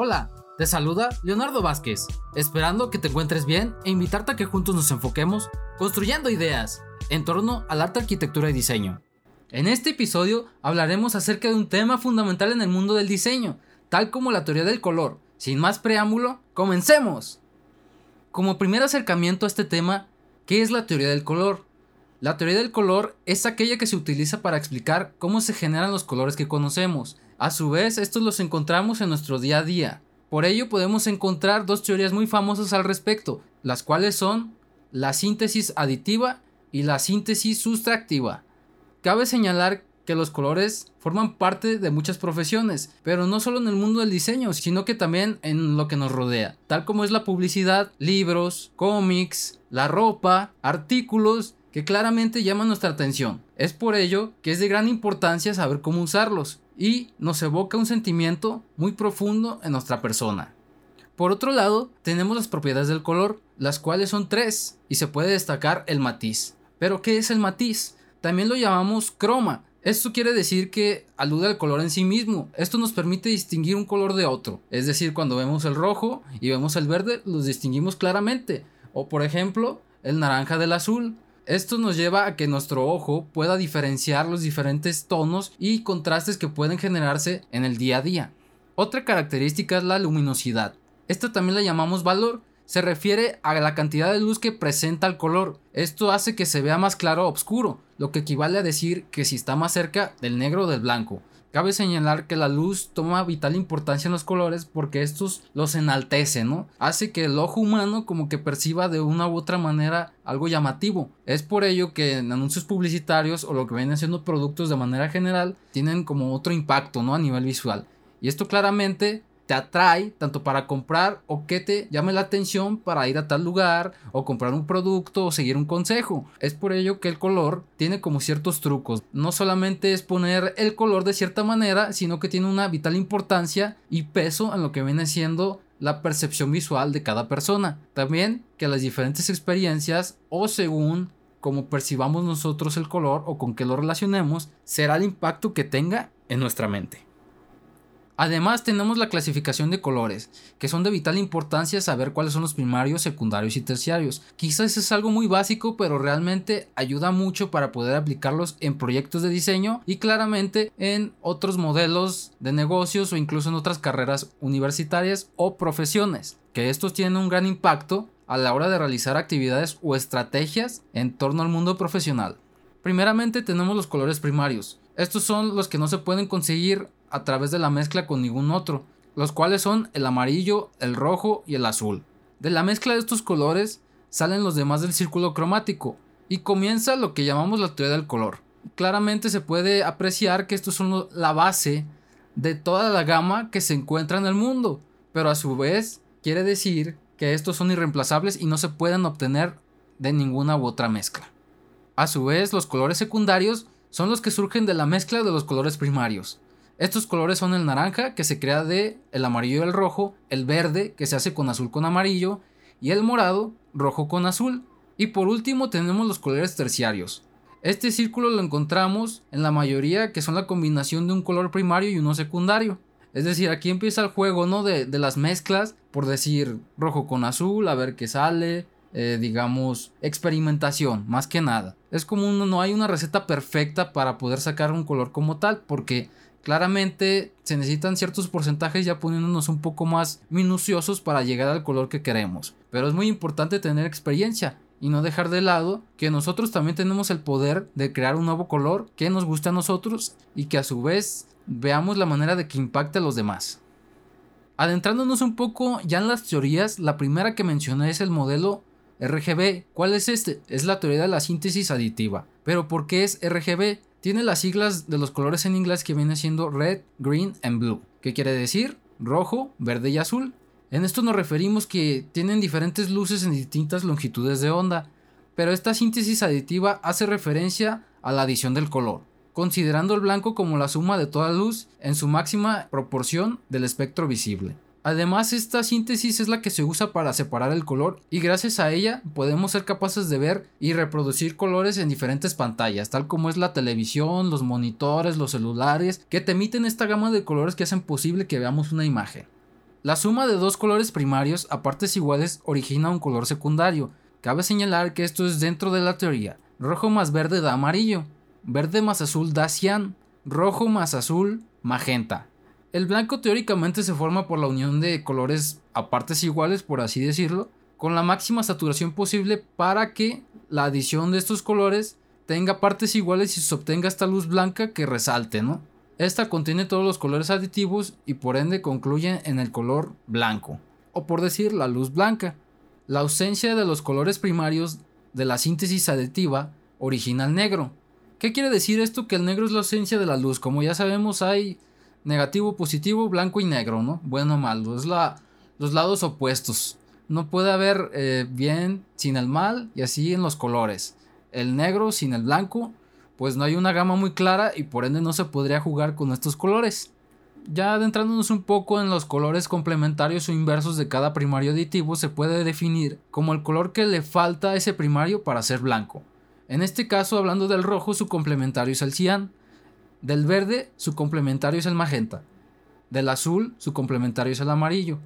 Hola, te saluda Leonardo Vázquez, esperando que te encuentres bien e invitarte a que juntos nos enfoquemos construyendo ideas en torno al arte, arquitectura y diseño. En este episodio hablaremos acerca de un tema fundamental en el mundo del diseño, tal como la teoría del color. Sin más preámbulo, comencemos. Como primer acercamiento a este tema, ¿qué es la teoría del color? La teoría del color es aquella que se utiliza para explicar cómo se generan los colores que conocemos. A su vez, estos los encontramos en nuestro día a día. Por ello podemos encontrar dos teorías muy famosas al respecto, las cuales son la síntesis aditiva y la síntesis sustractiva. Cabe señalar que los colores forman parte de muchas profesiones, pero no solo en el mundo del diseño, sino que también en lo que nos rodea, tal como es la publicidad, libros, cómics, la ropa, artículos que claramente llaman nuestra atención. Es por ello que es de gran importancia saber cómo usarlos y nos evoca un sentimiento muy profundo en nuestra persona. Por otro lado, tenemos las propiedades del color, las cuales son tres, y se puede destacar el matiz. ¿Pero qué es el matiz? También lo llamamos croma. Esto quiere decir que alude al color en sí mismo. Esto nos permite distinguir un color de otro. Es decir, cuando vemos el rojo y vemos el verde, los distinguimos claramente. O por ejemplo, el naranja del azul. Esto nos lleva a que nuestro ojo pueda diferenciar los diferentes tonos y contrastes que pueden generarse en el día a día. Otra característica es la luminosidad. Esta también la llamamos valor. Se refiere a la cantidad de luz que presenta el color. Esto hace que se vea más claro o oscuro, lo que equivale a decir que si está más cerca del negro o del blanco. Cabe señalar que la luz toma vital importancia en los colores porque estos los enaltece, ¿no? Hace que el ojo humano como que perciba de una u otra manera algo llamativo. Es por ello que en anuncios publicitarios o lo que vienen siendo productos de manera general tienen como otro impacto, ¿no? A nivel visual. Y esto claramente te atrae tanto para comprar o que te llame la atención para ir a tal lugar o comprar un producto o seguir un consejo. Es por ello que el color tiene como ciertos trucos. No solamente es poner el color de cierta manera, sino que tiene una vital importancia y peso en lo que viene siendo la percepción visual de cada persona. También que las diferentes experiencias o según como percibamos nosotros el color o con qué lo relacionemos, será el impacto que tenga en nuestra mente. Además tenemos la clasificación de colores, que son de vital importancia saber cuáles son los primarios, secundarios y terciarios. Quizás es algo muy básico, pero realmente ayuda mucho para poder aplicarlos en proyectos de diseño y claramente en otros modelos de negocios o incluso en otras carreras universitarias o profesiones, que estos tienen un gran impacto a la hora de realizar actividades o estrategias en torno al mundo profesional. Primeramente tenemos los colores primarios. Estos son los que no se pueden conseguir a través de la mezcla con ningún otro, los cuales son el amarillo, el rojo y el azul. De la mezcla de estos colores salen los demás del círculo cromático y comienza lo que llamamos la teoría del color. Claramente se puede apreciar que estos son la base de toda la gama que se encuentra en el mundo, pero a su vez quiere decir que estos son irreemplazables y no se pueden obtener de ninguna u otra mezcla. A su vez, los colores secundarios son los que surgen de la mezcla de los colores primarios. Estos colores son el naranja, que se crea de el amarillo y el rojo, el verde, que se hace con azul con amarillo, y el morado, rojo con azul. Y por último tenemos los colores terciarios. Este círculo lo encontramos en la mayoría que son la combinación de un color primario y uno secundario. Es decir, aquí empieza el juego, ¿no? De, las mezclas, por decir rojo con azul, a ver qué sale, eh, digamos, experimentación, más que nada. Es como no hay una receta perfecta para poder sacar un color como tal, porque Claramente se necesitan ciertos porcentajes ya poniéndonos un poco más minuciosos para llegar al color que queremos. Pero es muy importante tener experiencia y no dejar de lado que nosotros también tenemos el poder de crear un nuevo color que nos guste a nosotros y que a su vez veamos la manera de que impacte a los demás. Adentrándonos un poco ya en las teorías, la primera que mencioné es el modelo RGB. ¿Cuál es este? Es la teoría de la síntesis aditiva. Pero ¿por qué es RGB? Tiene las siglas de los colores en inglés que viene siendo red, green and blue. ¿Qué quiere decir? Rojo, verde y azul. En esto nos referimos que tienen diferentes luces en distintas longitudes de onda, pero esta síntesis aditiva hace referencia a la adición del color, considerando el blanco como la suma de toda luz en su máxima proporción del espectro visible. Además, esta síntesis es la que se usa para separar el color y gracias a ella podemos ser capaces de ver y reproducir colores en diferentes pantallas, tal como es la televisión, los monitores, los celulares, que te emiten esta gama de colores que hacen posible que veamos una imagen. La suma de dos colores primarios a partes iguales origina un color secundario. Cabe señalar que esto es dentro de la teoría. Rojo más verde da amarillo. Verde más azul da cian. Rojo más azul, magenta. El blanco teóricamente se forma por la unión de colores a partes iguales, por así decirlo, con la máxima saturación posible para que la adición de estos colores tenga partes iguales y se obtenga esta luz blanca que resalte, ¿no? Esta contiene todos los colores aditivos y por ende concluye en el color blanco, o por decir la luz blanca. La ausencia de los colores primarios de la síntesis aditiva origina el negro. ¿Qué quiere decir esto? Que el negro es la ausencia de la luz. Como ya sabemos hay negativo, positivo, blanco y negro, ¿no? Bueno malo. Es los lados opuestos. No puede haber eh, bien sin el mal y así en los colores. El negro sin el blanco pues no hay una gama muy clara y por ende no se podría jugar con estos colores. Ya adentrándonos un poco en los colores complementarios o inversos de cada primario aditivo, se puede definir como el color que le falta a ese primario para ser blanco. En este caso, hablando del rojo, su complementario es el cian. Del verde, su complementario es el magenta. Del azul, su complementario es el amarillo.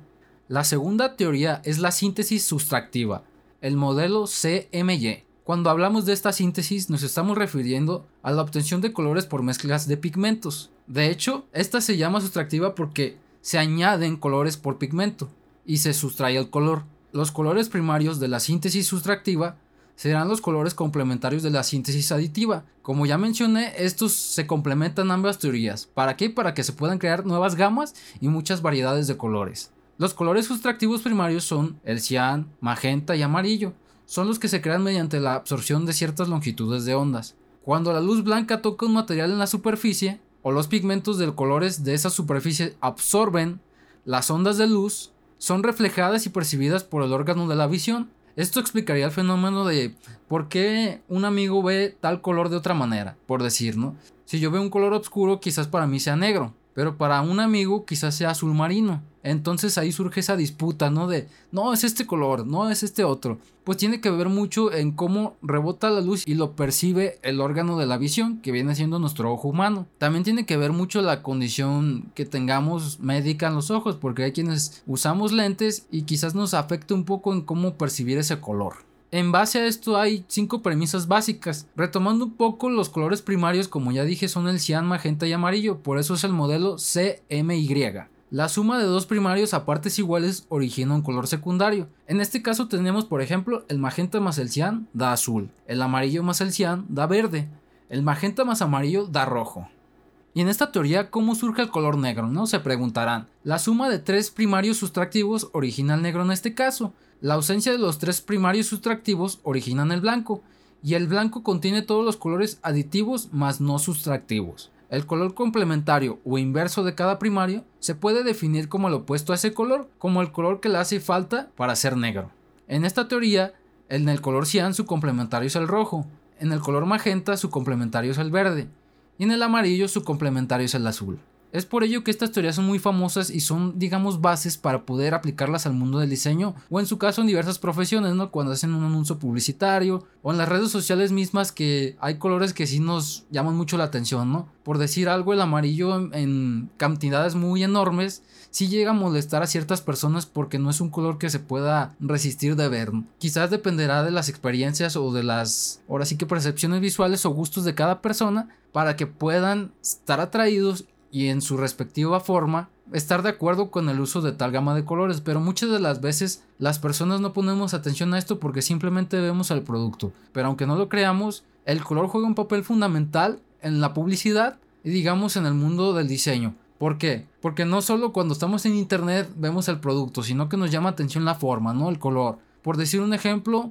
La segunda teoría es la síntesis sustractiva, el modelo CMY. Cuando hablamos de esta síntesis nos estamos refiriendo a la obtención de colores por mezclas de pigmentos. De hecho, esta se llama sustractiva porque se añaden colores por pigmento y se sustrae el color. Los colores primarios de la síntesis sustractiva serán los colores complementarios de la síntesis aditiva. Como ya mencioné, estos se complementan ambas teorías. ¿Para qué? Para que se puedan crear nuevas gamas y muchas variedades de colores. Los colores sustractivos primarios son el cian, magenta y amarillo son los que se crean mediante la absorción de ciertas longitudes de ondas. Cuando la luz blanca toca un material en la superficie, o los pigmentos de colores de esa superficie absorben las ondas de luz, son reflejadas y percibidas por el órgano de la visión. Esto explicaría el fenómeno de por qué un amigo ve tal color de otra manera, por decir, ¿no? Si yo veo un color oscuro, quizás para mí sea negro, pero para un amigo quizás sea azul marino. Entonces ahí surge esa disputa, ¿no? De, no, es este color, no es este otro. Pues tiene que ver mucho en cómo rebota la luz y lo percibe el órgano de la visión, que viene siendo nuestro ojo humano. También tiene que ver mucho la condición que tengamos médica en los ojos, porque hay quienes usamos lentes y quizás nos afecte un poco en cómo percibir ese color. En base a esto hay cinco premisas básicas. Retomando un poco los colores primarios, como ya dije, son el cian, magenta y amarillo, por eso es el modelo CMY. La suma de dos primarios a partes iguales origina un color secundario. En este caso tenemos, por ejemplo, el magenta más el cian da azul, el amarillo más el cian da verde, el magenta más amarillo da rojo. Y en esta teoría, ¿cómo surge el color negro? No se preguntarán. La suma de tres primarios sustractivos origina el negro en este caso. La ausencia de los tres primarios sustractivos originan el blanco, y el blanco contiene todos los colores aditivos más no sustractivos. El color complementario o inverso de cada primario se puede definir como el opuesto a ese color, como el color que le hace falta para ser negro. En esta teoría, en el color cian su complementario es el rojo, en el color magenta su complementario es el verde, y en el amarillo su complementario es el azul. Es por ello que estas teorías son muy famosas y son, digamos, bases para poder aplicarlas al mundo del diseño o en su caso en diversas profesiones, ¿no? Cuando hacen un anuncio publicitario o en las redes sociales mismas que hay colores que sí nos llaman mucho la atención, ¿no? Por decir algo, el amarillo en, cantidades muy enormes sí llega a molestar a ciertas personas porque no es un color que se pueda resistir de ver. Quizás dependerá de las experiencias o de las, ahora sí que percepciones visuales o gustos de cada persona para que puedan estar atraídos y en su respectiva forma estar de acuerdo con el uso de tal gama de colores, pero muchas de las veces las personas no ponemos atención a esto porque simplemente vemos el producto. Pero aunque no lo creamos, el color juega un papel fundamental en la publicidad y digamos en el mundo del diseño. ¿Por qué? Porque no solo cuando estamos en internet vemos el producto, sino que nos llama atención la forma, ¿no? El color. Por decir un ejemplo,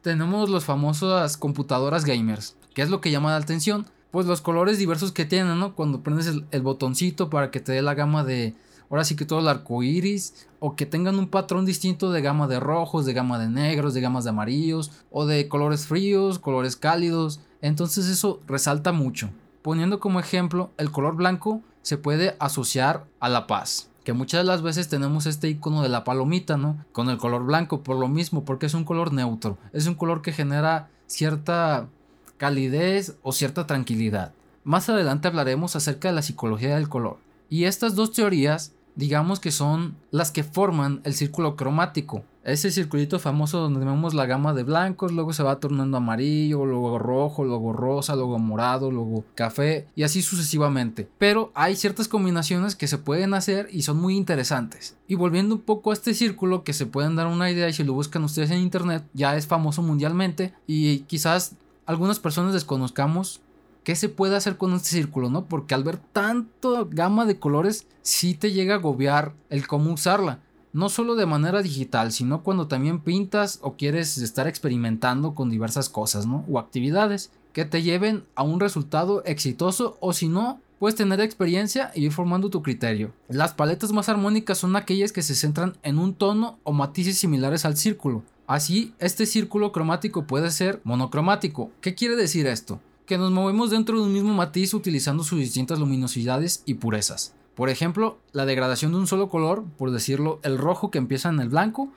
tenemos las famosas computadoras gamers. ¿Qué es lo que llama la atención? pues los colores diversos que tienen, ¿no? Cuando prendes el, botoncito para que te dé la gama de, ahora sí que todo el arco iris, o que tengan un patrón distinto de gama de rojos, de gama de negros, de gamas de amarillos, o de colores fríos, colores cálidos. Entonces eso resalta mucho. Poniendo como ejemplo, el color blanco se puede asociar a la paz. Que muchas de las veces tenemos este icono de la palomita, ¿no? Con el color blanco, por lo mismo, porque es un color neutro. Es un color que genera cierta calidez o cierta tranquilidad. Más adelante hablaremos acerca de la psicología del color. Y estas dos teorías digamos que son las que forman el círculo cromático. Ese circulito famoso donde vemos la gama de blancos, luego se va tornando amarillo, luego rojo, luego rosa, luego morado, luego café y así sucesivamente. Pero hay ciertas combinaciones que se pueden hacer y son muy interesantes. Y volviendo un poco a este círculo que se pueden dar una idea y si lo buscan ustedes en internet, ya es famoso mundialmente y quizás algunas personas desconozcamos qué se puede hacer con este círculo, ¿no? Porque al ver tanto gama de colores, sí te llega a agobiar el cómo usarla. No solo de manera digital, sino cuando también pintas o quieres estar experimentando con diversas cosas, ¿no? O actividades que te lleven a un resultado exitoso o si no, puedes tener experiencia y ir formando tu criterio. Las paletas más armónicas son aquellas que se centran en un tono o matices similares al círculo. Así, este círculo cromático puede ser monocromático. ¿Qué quiere decir esto? que nos movemos dentro de un mismo matiz utilizando sus distintas luminosidades y purezas. Por ejemplo, la degradación de un solo color, por decirlo, el rojo que empieza en el blanco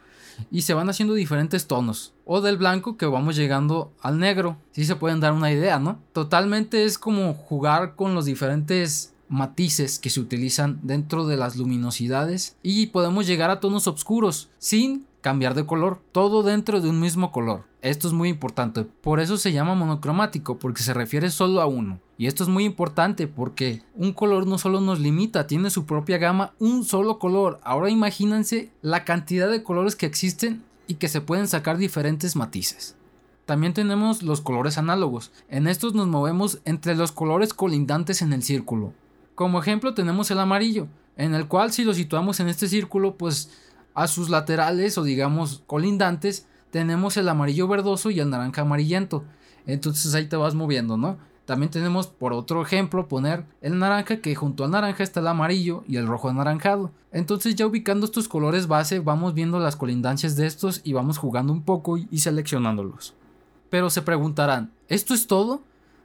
y se van haciendo diferentes tonos. O del blanco que vamos llegando al negro. Si se pueden dar una idea, ¿no? Totalmente es como jugar con los diferentes matices que se utilizan dentro de las luminosidades y podemos llegar a tonos oscuros sin cambiar de color, todo dentro de un mismo color. Esto es muy importante, por eso se llama monocromático, porque se refiere solo a uno. Y esto es muy importante porque un color no solo nos limita, tiene su propia gama, un solo color. Ahora imagínense la cantidad de colores que existen y que se pueden sacar diferentes matices. También tenemos los colores análogos. En estos nos movemos entre los colores colindantes en el círculo. Como ejemplo tenemos el amarillo, en el cual si lo situamos en este círculo, pues a sus laterales o digamos colindantes tenemos el amarillo verdoso y el naranja amarillento. Entonces ahí te vas moviendo, ¿no? También tenemos por otro ejemplo poner el naranja que junto al naranja está el amarillo y el rojo anaranjado. Entonces ya ubicando estos colores base vamos viendo las colindancias de estos y vamos jugando un poco y seleccionándolos. Pero se preguntarán, ¿esto es todo?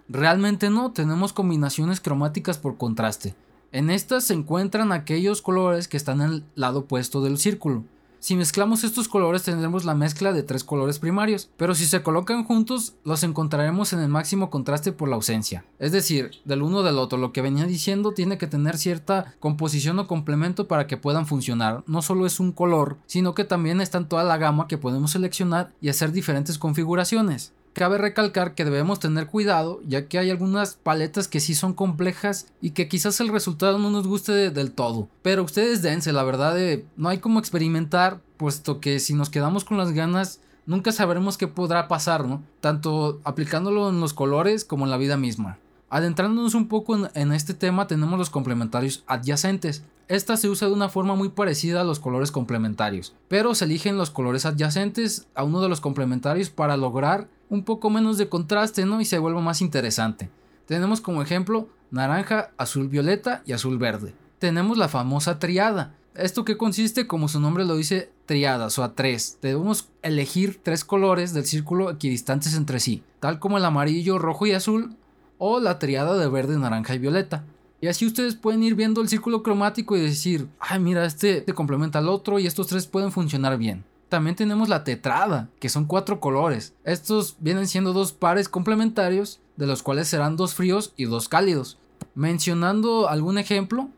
Realmente no, tenemos combinaciones cromáticas por contraste. En estas se encuentran aquellos colores que están en el lado opuesto del círculo. Si mezclamos estos colores tendremos la mezcla de tres colores primarios, pero si se colocan juntos los encontraremos en el máximo contraste por la ausencia. Es decir, del uno del otro, lo que venía diciendo tiene que tener cierta composición o complemento para que puedan funcionar. No solo es un color, sino que también está en toda la gama que podemos seleccionar y hacer diferentes configuraciones. Cabe recalcar que debemos tener cuidado ya que hay algunas paletas que sí son complejas y que quizás el resultado no nos guste del todo. Pero ustedes dense, la verdad de, no hay como experimentar puesto que si nos quedamos con las ganas nunca sabremos qué podrá pasar, ¿no? Tanto aplicándolo en los colores como en la vida misma. Adentrándonos un poco en, este tema tenemos los complementarios adyacentes. Esta se usa de una forma muy parecida a los colores complementarios, pero se eligen los colores adyacentes a uno de los complementarios para lograr un poco menos de contraste, ¿no? Y se vuelve más interesante. Tenemos como ejemplo naranja, azul violeta y azul verde. Tenemos la famosa triada. Esto que consiste, como su nombre lo dice, triadas o a tres. Debemos elegir tres colores del círculo equidistantes entre sí, tal como el amarillo, rojo y azul, o la triada de verde, naranja y violeta. Y así ustedes pueden ir viendo el círculo cromático y decir, ay mira, este te complementa al otro y estos tres pueden funcionar bien. También tenemos la tetrada, que son cuatro colores. Estos vienen siendo dos pares complementarios, de los cuales serán dos fríos y dos cálidos. Mencionando algún ejemplo,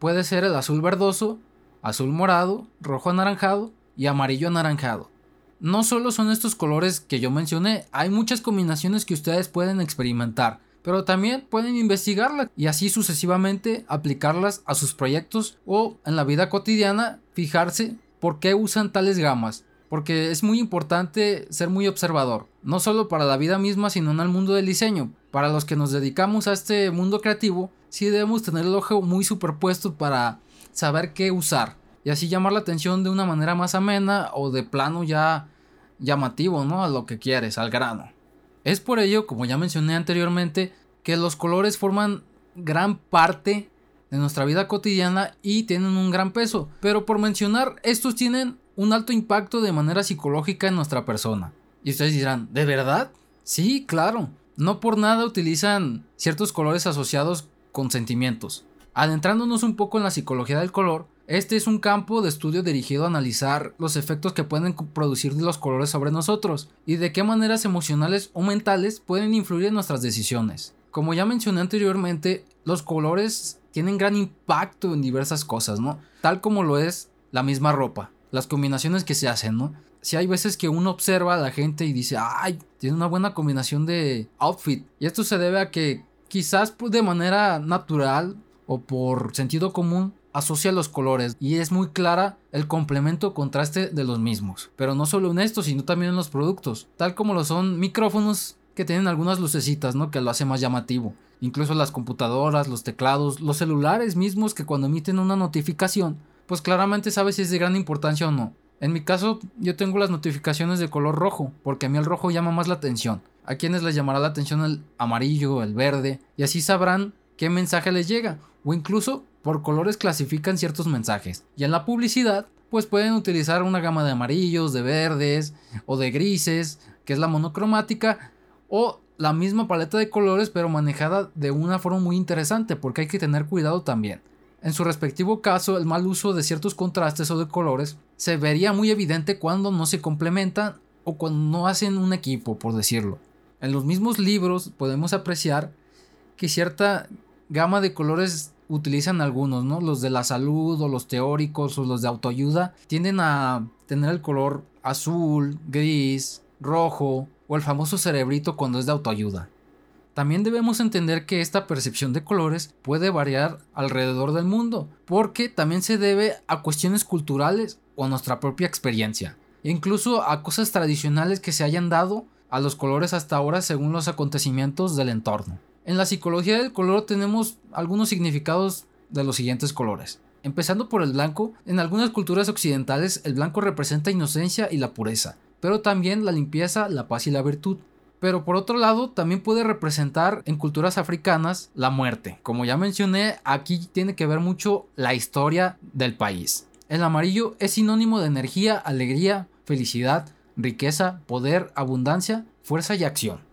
puede ser el azul verdoso, azul morado, rojo anaranjado y amarillo anaranjado. No solo son estos colores que yo mencioné, hay muchas combinaciones que ustedes pueden experimentar, pero también pueden investigarlas y así sucesivamente aplicarlas a sus proyectos o en la vida cotidiana fijarse ¿Por qué usan tales gamas? Porque es muy importante ser muy observador, no solo para la vida misma, sino en el mundo del diseño. Para los que nos dedicamos a este mundo creativo, sí debemos tener el ojo muy superpuesto para saber qué usar y así llamar la atención de una manera más amena o de plano ya llamativo, ¿no? A lo que quieres, al grano. Es por ello, como ya mencioné anteriormente, que los colores forman gran parte de nuestra vida cotidiana y tienen un gran peso. Pero por mencionar, estos tienen un alto impacto de manera psicológica en nuestra persona. Y ustedes dirán, ¿de verdad? Sí, claro. No por nada utilizan ciertos colores asociados con sentimientos. Adentrándonos un poco en la psicología del color, este es un campo de estudio dirigido a analizar los efectos que pueden producir los colores sobre nosotros y de qué maneras emocionales o mentales pueden influir en nuestras decisiones. Como ya mencioné anteriormente, los colores tienen gran impacto en diversas cosas, ¿no? tal como lo es la misma ropa, las combinaciones que se hacen, ¿no? Si hay veces que uno observa a la gente y dice, ay, tiene una buena combinación de outfit. Y esto se debe a que quizás pues, de manera natural o por sentido común asocia los colores y es muy clara el complemento contraste de los mismos. Pero no solo en esto, sino también en los productos, tal como lo son micrófonos que tienen algunas lucecitas, ¿no? Que lo hace más llamativo. Incluso las computadoras, los teclados, los celulares mismos que cuando emiten una notificación, pues claramente sabes si es de gran importancia o no. En mi caso, yo tengo las notificaciones de color rojo, porque a mí el rojo llama más la atención. A quienes les llamará la atención el amarillo, el verde, y así sabrán qué mensaje les llega, o incluso por colores clasifican ciertos mensajes. Y en la publicidad, pues pueden utilizar una gama de amarillos, de verdes o de grises, que es la monocromática, o la misma paleta de colores pero manejada de una forma muy interesante, porque hay que tener cuidado también. En su respectivo caso, el mal uso de ciertos contrastes o de colores se vería muy evidente cuando no se complementan o cuando no hacen un equipo, por decirlo. En los mismos libros podemos apreciar que cierta gama de colores utilizan algunos, ¿no? Los de la salud o los teóricos o los de autoayuda tienden a tener el color azul, gris, rojo o el famoso cerebrito cuando es de autoayuda. También debemos entender que esta percepción de colores puede variar alrededor del mundo, porque también se debe a cuestiones culturales o a nuestra propia experiencia, e incluso a cosas tradicionales que se hayan dado a los colores hasta ahora según los acontecimientos del entorno. En la psicología del color tenemos algunos significados de los siguientes colores. Empezando por el blanco, en algunas culturas occidentales el blanco representa inocencia y la pureza, pero también la limpieza, la paz y la virtud. Pero por otro lado, también puede representar en culturas africanas la muerte. Como ya mencioné, aquí tiene que ver mucho la historia del país. El amarillo es sinónimo de energía, alegría, felicidad, riqueza, poder, abundancia, fuerza y acción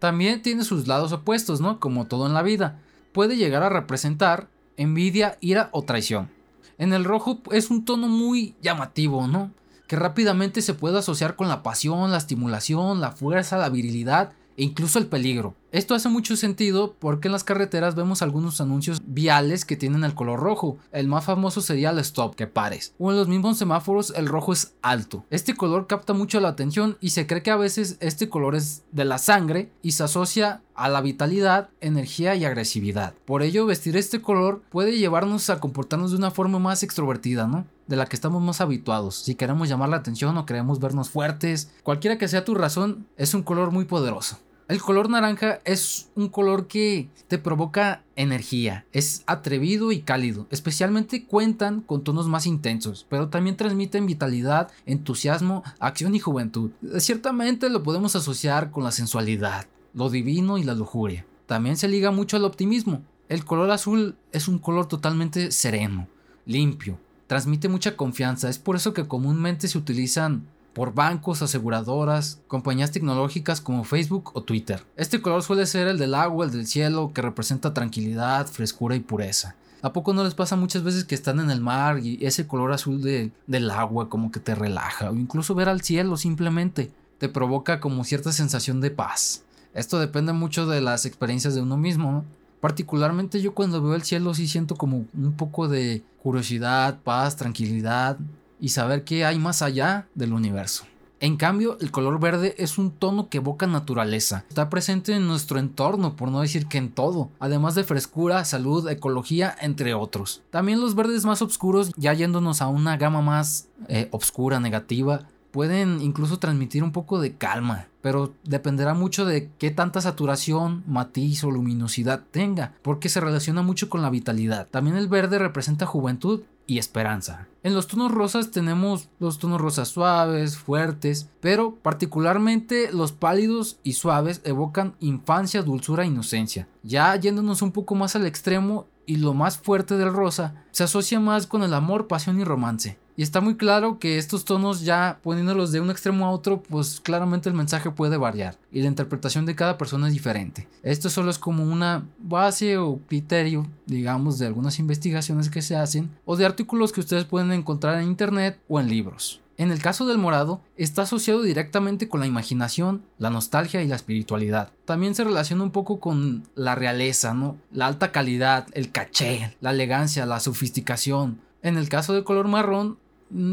también tiene sus lados opuestos, ¿no? Como todo en la vida. Puede llegar a representar envidia, ira o traición. En el rojo es un tono muy llamativo, ¿no? Que rápidamente se puede asociar con la pasión, la estimulación, la fuerza, la virilidad e incluso el peligro. Esto hace mucho sentido porque en las carreteras vemos algunos anuncios viales que tienen el color rojo. El más famoso sería el stop, que pares. O en los mismos semáforos el rojo es alto. Este color capta mucho la atención y se cree que a veces este color es de la sangre y se asocia a la vitalidad, energía y agresividad. Por ello vestir este color puede llevarnos a comportarnos de una forma más extrovertida, ¿no? De la que estamos más habituados. Si queremos llamar la atención o queremos vernos fuertes, cualquiera que sea tu razón, es un color muy poderoso. El color naranja es un color que te provoca energía, es atrevido y cálido, especialmente cuentan con tonos más intensos, pero también transmiten vitalidad, entusiasmo, acción y juventud. Ciertamente lo podemos asociar con la sensualidad, lo divino y la lujuria. También se liga mucho al optimismo. El color azul es un color totalmente sereno, limpio, transmite mucha confianza, es por eso que comúnmente se utilizan por bancos, aseguradoras, compañías tecnológicas como Facebook o Twitter. Este color suele ser el del agua, el del cielo, que representa tranquilidad, frescura y pureza. ¿A poco no les pasa muchas veces que están en el mar y ese color azul del agua como que te relaja? O incluso ver al cielo simplemente te provoca como cierta sensación de paz. Esto depende mucho de las experiencias de uno mismo. Particularmente yo cuando veo el cielo sí siento como un poco de curiosidad, paz, tranquilidad, y saber qué hay más allá del universo. En cambio, el color verde es un tono que evoca naturaleza. Está presente en nuestro entorno, por no decir que en todo, además de frescura, salud, ecología, entre otros. También los verdes más oscuros, ya yéndonos a una gama más eh, oscura, negativa, pueden incluso transmitir un poco de calma, pero dependerá mucho de qué tanta saturación, matiz o luminosidad tenga, porque se relaciona mucho con la vitalidad. También el verde representa juventud y esperanza. En los tonos rosas tenemos los tonos rosas suaves, fuertes, pero particularmente los pálidos y suaves evocan infancia, dulzura e inocencia. Ya yéndonos un poco más al extremo y lo más fuerte del rosa, se asocia más con el amor, pasión y romance. Y está muy claro que estos tonos ya poniéndolos de un extremo a otro, pues claramente el mensaje puede variar y la interpretación de cada persona es diferente. Esto solo es como una base o criterio, digamos, de algunas investigaciones que se hacen o de artículos que ustedes pueden encontrar en internet o en libros. En el caso del morado, está asociado directamente con la imaginación, la nostalgia y la espiritualidad. También se relaciona un poco con la realeza, ¿no? La alta calidad, el caché, la elegancia, la sofisticación, En el caso del color marrón,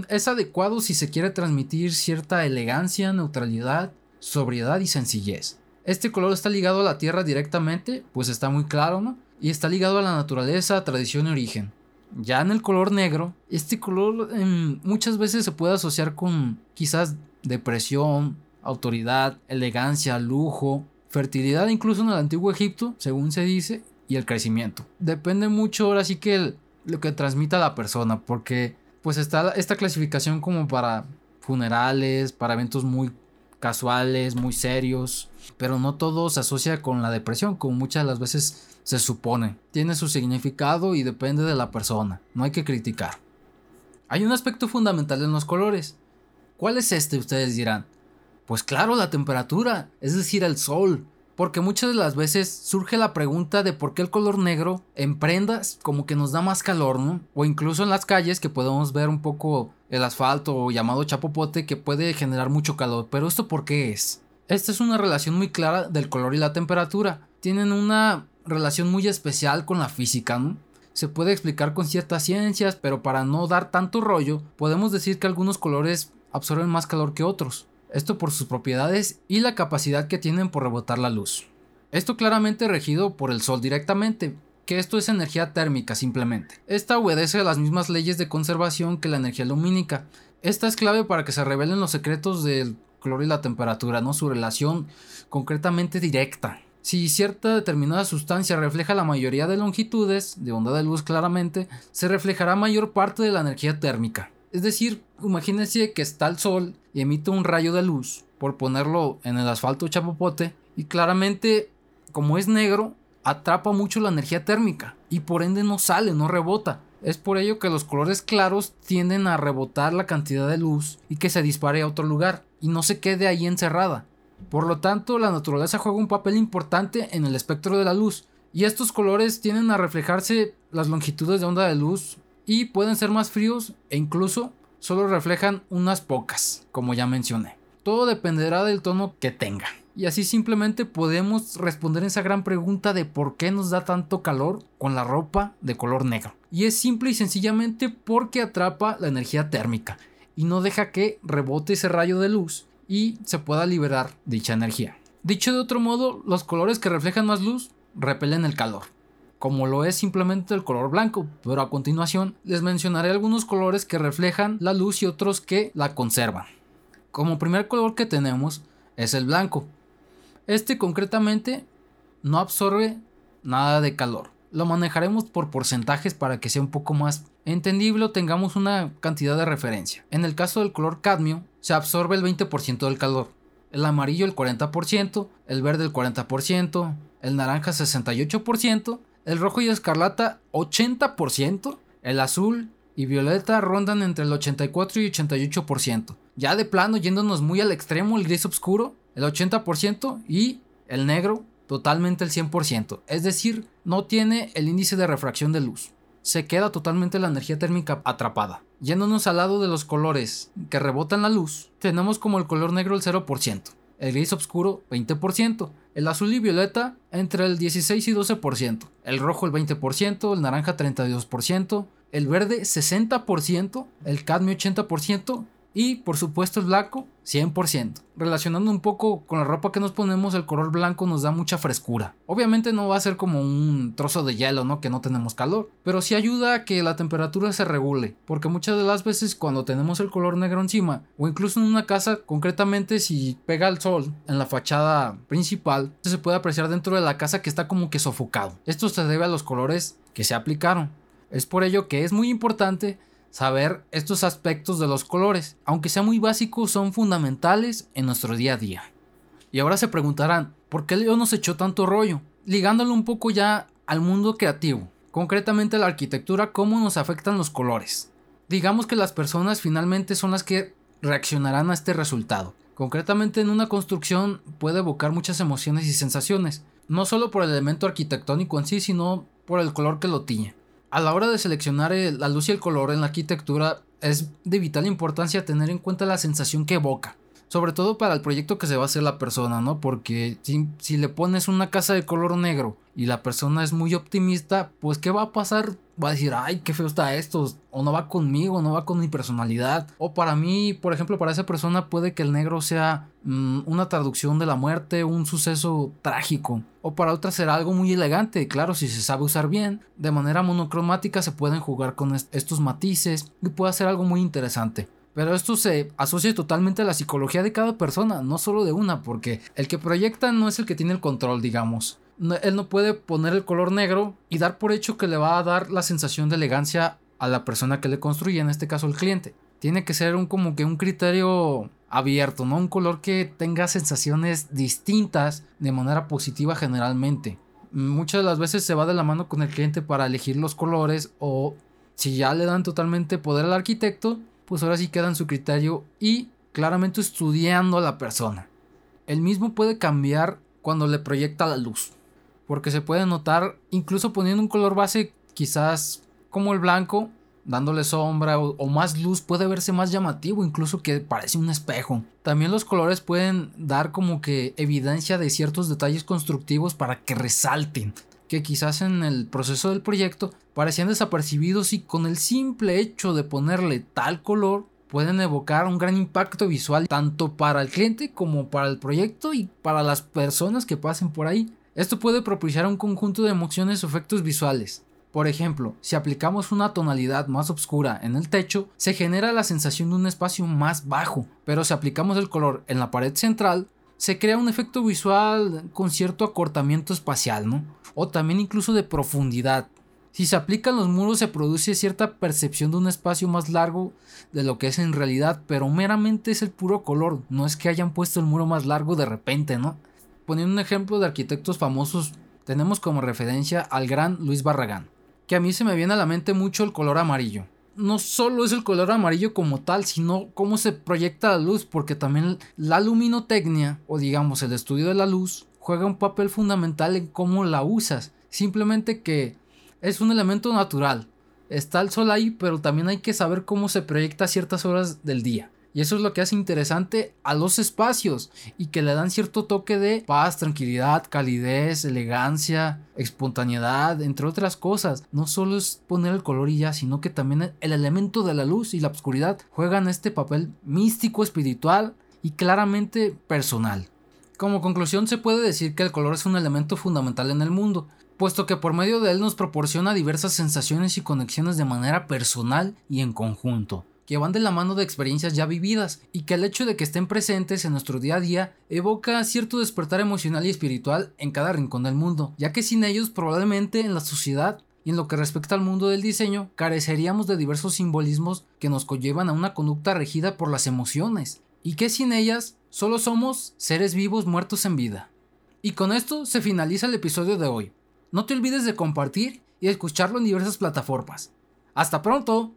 es adecuado si se quiere transmitir cierta elegancia, neutralidad, sobriedad y sencillez. Este color está ligado a la tierra directamente, pues está muy claro, ¿no? Y está ligado a la naturaleza, tradición y origen. Ya en el color negro, este color em, muchas veces se puede asociar con quizás depresión, autoridad, elegancia, lujo, fertilidad incluso en el antiguo Egipto, según se dice, y el crecimiento. Depende mucho ahora sí que lo que transmita la persona, porque pues está esta clasificación como para funerales, para eventos muy casuales, muy serios, pero no todo se asocia con la depresión, como muchas de las veces se supone. Tiene su significado y depende de la persona, no hay que criticar. Hay un aspecto fundamental en los colores. ¿Cuál es este? Ustedes dirán. Pues claro, la temperatura, es decir, el sol. Porque muchas de las veces surge la pregunta de por qué el color negro en prendas como que nos da más calor, ¿no? O incluso en las calles que podemos ver un poco el asfalto llamado chapopote que puede generar mucho calor. Pero esto por qué es? Esta es una relación muy clara del color y la temperatura. Tienen una relación muy especial con la física, ¿no? Se puede explicar con ciertas ciencias, pero para no dar tanto rollo, podemos decir que algunos colores absorben más calor que otros esto por sus propiedades y la capacidad que tienen por rebotar la luz. Esto claramente regido por el sol directamente, que esto es energía térmica simplemente. Esta obedece a las mismas leyes de conservación que la energía lumínica. Esta es clave para que se revelen los secretos del color y la temperatura, no su relación concretamente directa. Si cierta determinada sustancia refleja la mayoría de longitudes de onda de luz claramente, se reflejará mayor parte de la energía térmica. Es decir, imagínense que está el sol y emite un rayo de luz, por ponerlo en el asfalto chapopote, y claramente, como es negro, atrapa mucho la energía térmica y por ende no sale, no rebota. Es por ello que los colores claros tienden a rebotar la cantidad de luz y que se dispare a otro lugar y no se quede ahí encerrada. Por lo tanto, la naturaleza juega un papel importante en el espectro de la luz y estos colores tienden a reflejarse las longitudes de onda de luz y pueden ser más fríos e incluso solo reflejan unas pocas, como ya mencioné. Todo dependerá del tono que tenga. Y así simplemente podemos responder esa gran pregunta de por qué nos da tanto calor con la ropa de color negro. Y es simple y sencillamente porque atrapa la energía térmica y no deja que rebote ese rayo de luz y se pueda liberar dicha energía. Dicho de otro modo, los colores que reflejan más luz repelen el calor como lo es simplemente el color blanco, pero a continuación les mencionaré algunos colores que reflejan la luz y otros que la conservan. Como primer color que tenemos es el blanco. Este concretamente no absorbe nada de calor. Lo manejaremos por porcentajes para que sea un poco más entendible o tengamos una cantidad de referencia. En el caso del color cadmio, se absorbe el 20% del calor, el amarillo el 40%, el verde el 40%, el naranja 68%, el rojo y escarlata 80%, el azul y violeta rondan entre el 84 y 88%. Ya de plano yéndonos muy al extremo, el gris oscuro, el 80% y el negro totalmente el 100%. Es decir, no tiene el índice de refracción de luz. Se queda totalmente la energía térmica atrapada. Yéndonos al lado de los colores que rebotan la luz, tenemos como el color negro el 0% el gris oscuro 20%, el azul y violeta entre el 16 y 12%, el rojo el 20%, el naranja 32%, el verde 60%, el cadmio 80% y por supuesto el blanco 100%. Relacionando un poco con la ropa que nos ponemos, el color blanco nos da mucha frescura. Obviamente no va a ser como un trozo de hielo, ¿no? Que no tenemos calor, pero sí ayuda a que la temperatura se regule, porque muchas de las veces cuando tenemos el color negro encima, o incluso en una casa, concretamente si pega el sol en la fachada principal, se puede apreciar dentro de la casa que está como que sofocado. Esto se debe a los colores que se aplicaron. Es por ello que es muy importante saber estos aspectos de los colores, aunque sea muy básicos, son fundamentales en nuestro día a día. Y ahora se preguntarán, ¿por qué Leo nos echó tanto rollo? Ligándolo un poco ya al mundo creativo, concretamente la arquitectura, cómo nos afectan los colores. Digamos que las personas finalmente son las que reaccionarán a este resultado. Concretamente en una construcción puede evocar muchas emociones y sensaciones, no solo por el elemento arquitectónico en sí, sino por el color que lo tiñe a la hora de seleccionar la luz y el color en la arquitectura es de vital importancia tener en cuenta la sensación que evoca. Sobre todo para el proyecto que se va a hacer la persona, ¿no? Porque si, si, le pones una casa de color negro y la persona es muy optimista, pues ¿qué va a pasar? Va a decir, ay, qué feo está esto, o no va conmigo, no va con mi personalidad. O para mí, por ejemplo, para esa persona puede que el negro sea mmm, una traducción de la muerte, un suceso trágico. O para otra será algo muy elegante, claro, si se sabe usar bien. De manera monocromática se pueden jugar con est estos matices y puede ser algo muy interesante. Pero esto se asocia totalmente a la psicología de cada persona, no solo de una, porque el que proyecta no es el que tiene el control, digamos. Él no puede poner el color negro y dar por hecho que le va a dar la sensación de elegancia a la persona que le construye, en este caso el cliente. Tiene que ser un como que un criterio abierto, ¿no? Un color que tenga sensaciones distintas de manera positiva generalmente. Muchas de las veces se va de la mano con el cliente para elegir los colores o si ya le dan totalmente poder al arquitecto, pues ahora sí queda en su criterio y claramente estudiando a la persona. El mismo puede cambiar cuando le proyecta la luz, porque se puede notar incluso poniendo un color base quizás como el blanco, dándole sombra o, o, más luz puede verse más llamativo, incluso que parece un espejo. También los colores pueden dar como que evidencia de ciertos detalles constructivos para que resalten, que quizás en el proceso del proyecto parecían desapercibidos y con el simple hecho de ponerle tal color pueden evocar un gran impacto visual tanto para el cliente como para el proyecto y para las personas que pasen por ahí. Esto puede propiciar un conjunto de emociones o efectos visuales. Por ejemplo, si aplicamos una tonalidad más oscura en el techo, se genera la sensación de un espacio más bajo, pero si aplicamos el color en la pared central, se crea un efecto visual con cierto acortamiento espacial, ¿no? O también incluso de profundidad. Si se aplican los muros se produce cierta percepción de un espacio más largo de lo que es en realidad, pero meramente es el puro color, no es que hayan puesto el muro más largo de repente, ¿no? Poniendo un ejemplo de arquitectos famosos, tenemos como referencia al gran Luis Barragán, que a mí se me viene a la mente mucho el color amarillo no solo es el color amarillo como tal, sino cómo se proyecta la luz, porque también la luminotecnia, o digamos el estudio de la luz, juega un papel fundamental en cómo la usas. Simplemente que es un elemento natural. Está el sol ahí, pero también hay que saber cómo se proyecta a ciertas horas del día. Y eso es lo que hace interesante a los espacios y que le dan cierto toque de paz, tranquilidad, calidez, elegancia, espontaneidad, entre otras cosas. No solo es poner el color y ya, sino que también el elemento de la luz y la oscuridad juegan este papel místico, espiritual y claramente personal. Como conclusión se puede decir que el color es un elemento fundamental en el mundo, puesto que por medio de él nos proporciona diversas sensaciones y conexiones de manera personal y en conjunto que van de la mano de experiencias ya vividas y que el hecho de que estén presentes en nuestro día a día evoca cierto despertar emocional y espiritual en cada rincón del mundo, ya que sin ellos probablemente en la sociedad y en lo que respecta al mundo del diseño careceríamos de diversos simbolismos que nos conllevan a una conducta regida por las emociones y que sin ellas solo somos seres vivos muertos en vida. Y con esto se finaliza el episodio de hoy. No te olvides de compartir y escucharlo en diversas plataformas. ¡Hasta pronto!